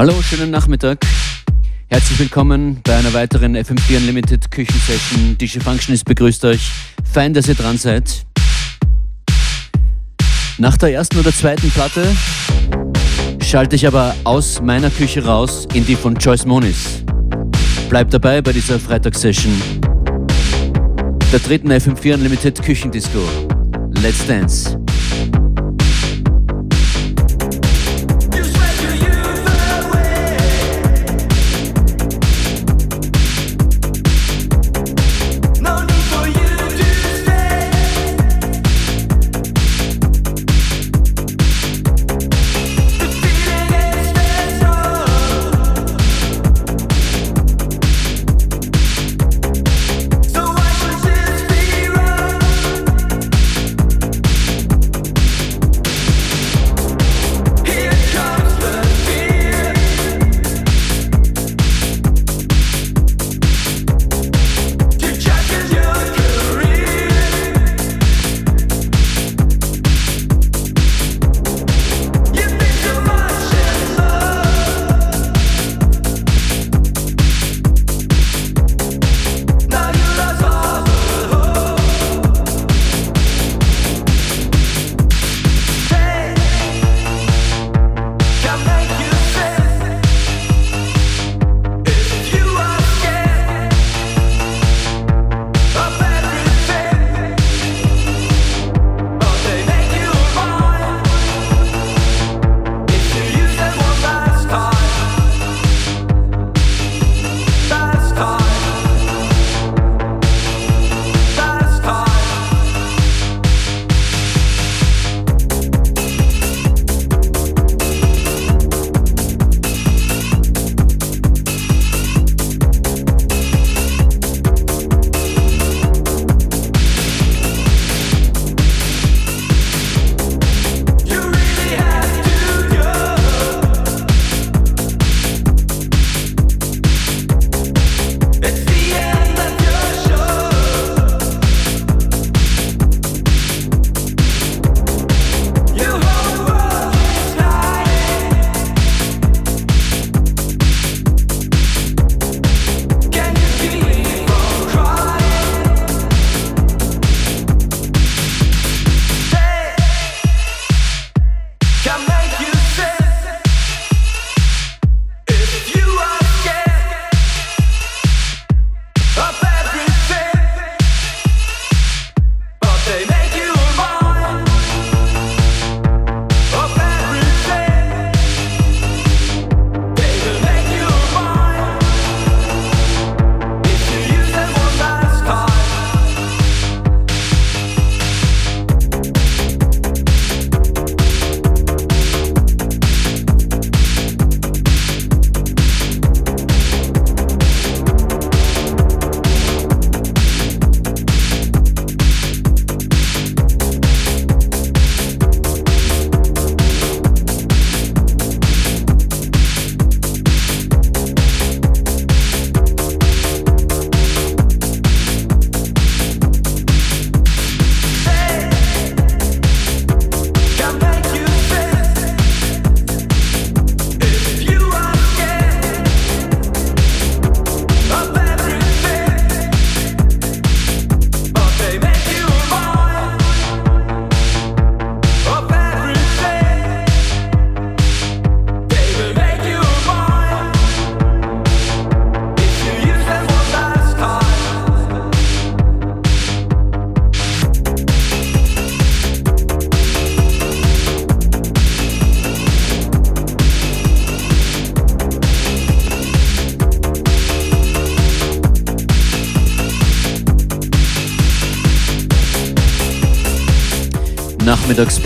Hallo, schönen Nachmittag. Herzlich willkommen bei einer weiteren FM4 Unlimited Küchensession. DJ Functionist begrüßt euch. Fein, dass ihr dran seid. Nach der ersten oder zweiten Platte schalte ich aber aus meiner Küche raus in die von Joyce Moniz. Bleibt dabei bei dieser Freitagssession. Der dritten FM4 Unlimited Küchendisco. Let's Dance.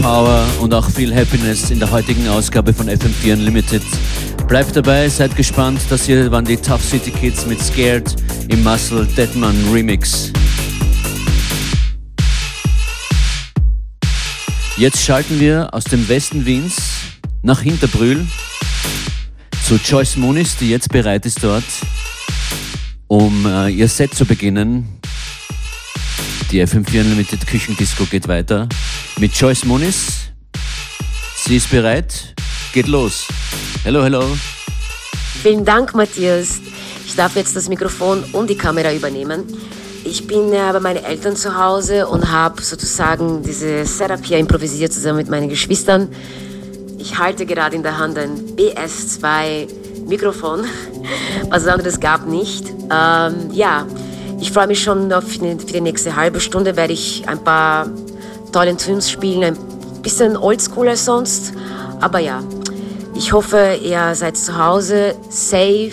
Nachmittagspower und auch viel Happiness in der heutigen Ausgabe von FM4 Unlimited. Bleibt dabei, seid gespannt. Das hier waren die Tough City Kids mit Scared im Muscle Deadman Remix. Jetzt schalten wir aus dem Westen Wiens nach Hinterbrühl zu Joyce Muniz, die jetzt bereit ist dort, um äh, ihr Set zu beginnen. Die FM4 Unlimited Küchendisco geht weiter mit Joyce Moniz. Sie ist bereit. Geht los. Hello, hello. Vielen Dank, Matthias. Ich darf jetzt das Mikrofon und die Kamera übernehmen. Ich bin äh, bei meinen Eltern zu Hause und habe sozusagen diese Setup hier improvisiert zusammen mit meinen Geschwistern. Ich halte gerade in der Hand ein BS2 Mikrofon. Was anderes gab nicht. Ähm, ja, ich freue mich schon auf die, für die nächste halbe Stunde. Werde ich ein paar tolle Tunes spielen, ein bisschen oldschool als sonst. Aber ja, ich hoffe, ihr seid zu Hause, safe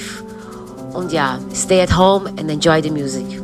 und ja, stay at home and enjoy the music.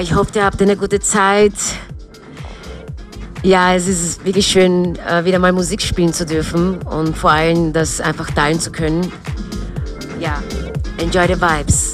Ich hoffe, ihr habt eine gute Zeit. Ja, es ist wirklich schön, äh, wieder mal Musik spielen zu dürfen und vor allem das einfach teilen zu können. Ja, enjoy the vibes.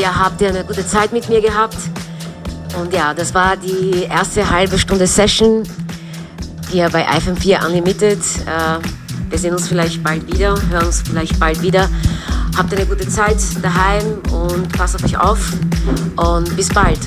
Ich hoffe, ihr habt eine gute Zeit mit mir gehabt. Und ja, das war die erste halbe Stunde Session hier bei iFM4 Unlimited. Äh, wir sehen uns vielleicht bald wieder, hören uns vielleicht bald wieder. Habt eine gute Zeit daheim und passt auf euch auf und bis bald.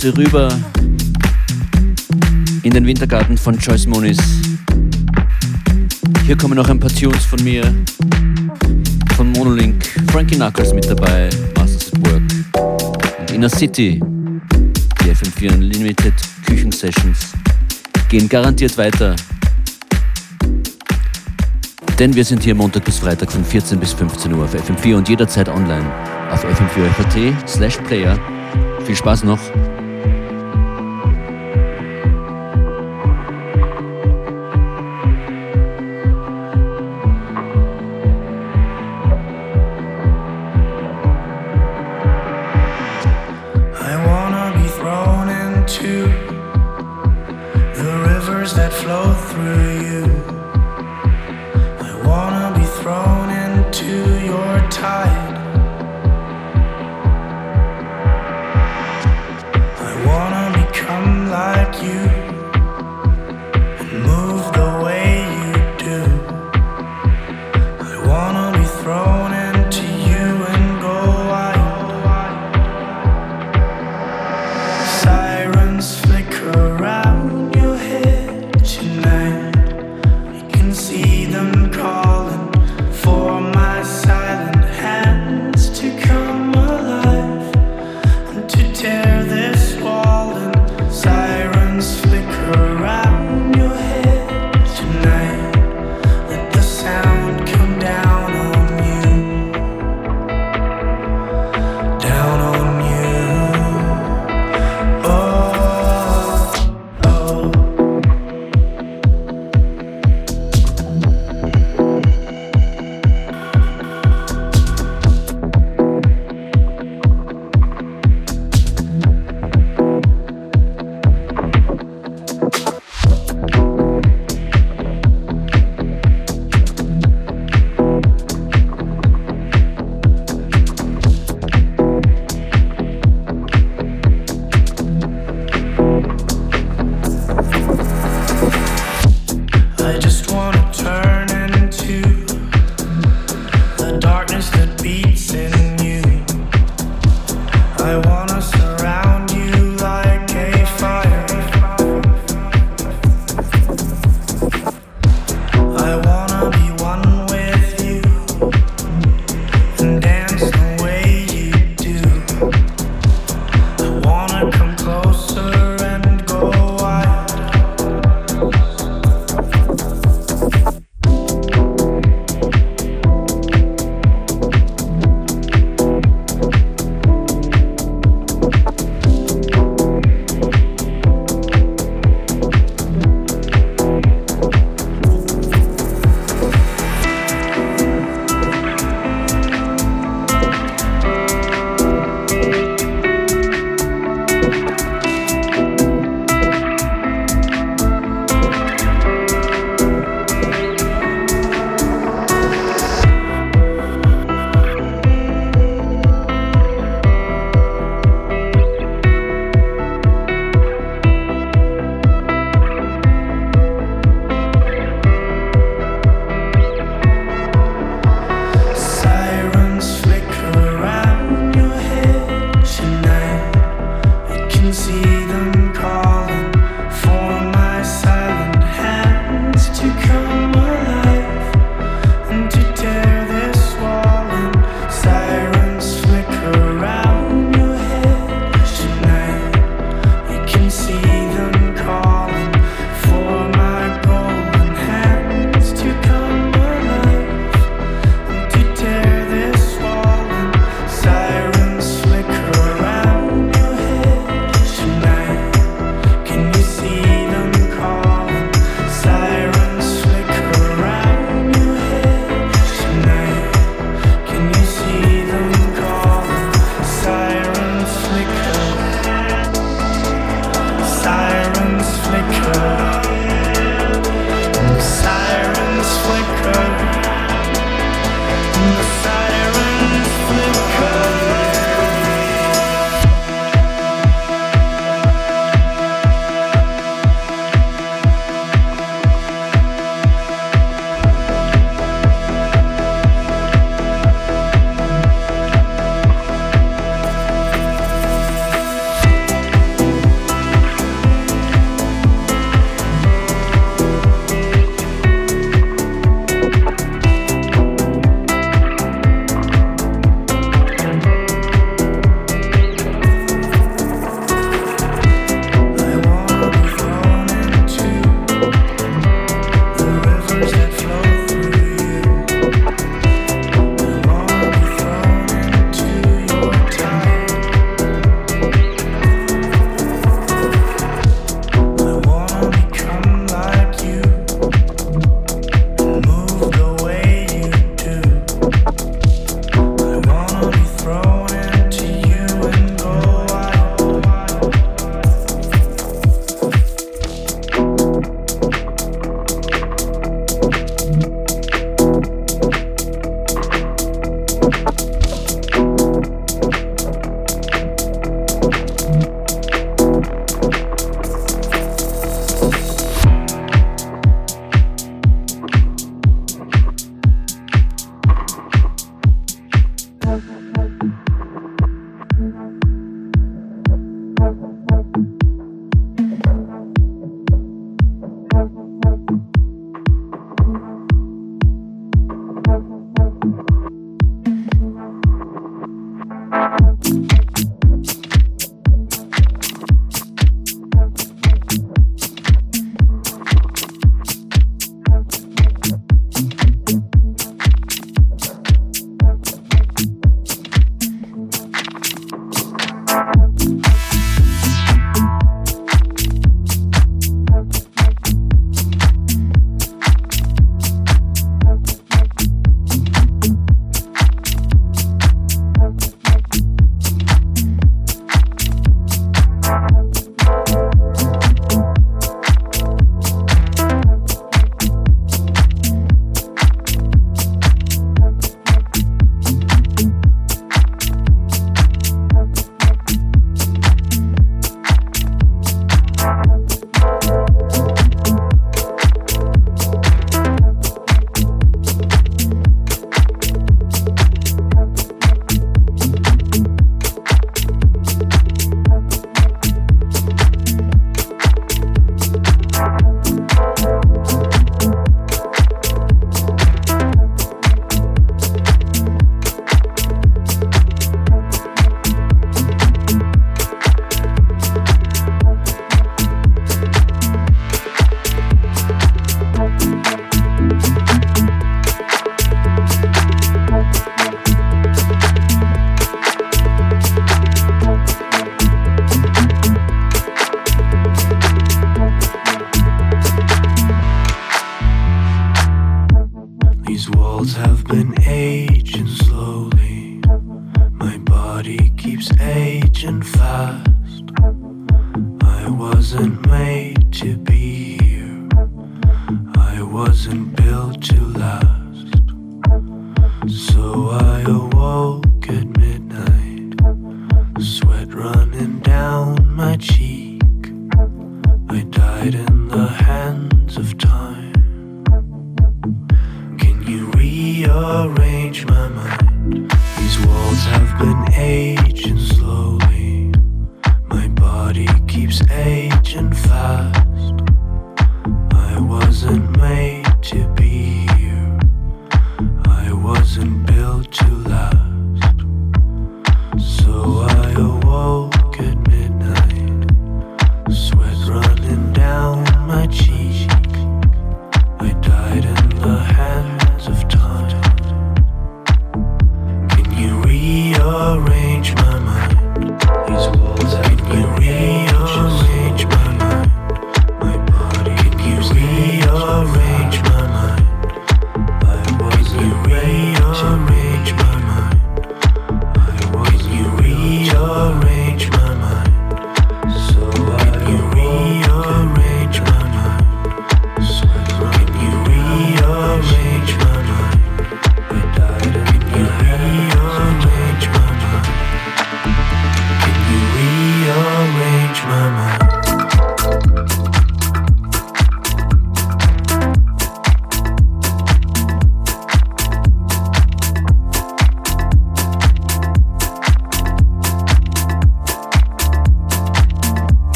Grüße rüber in den Wintergarten von Joyce Moniz. Hier kommen noch ein paar Tunes von mir, von Monolink, Frankie Knuckles mit dabei, Masters at Work und Inner City, die FM4 Unlimited Küchensessions gehen garantiert weiter. Denn wir sind hier Montag bis Freitag von 14 bis 15 Uhr auf FM4 und jederzeit online auf fm4 slash player. Viel Spaß noch.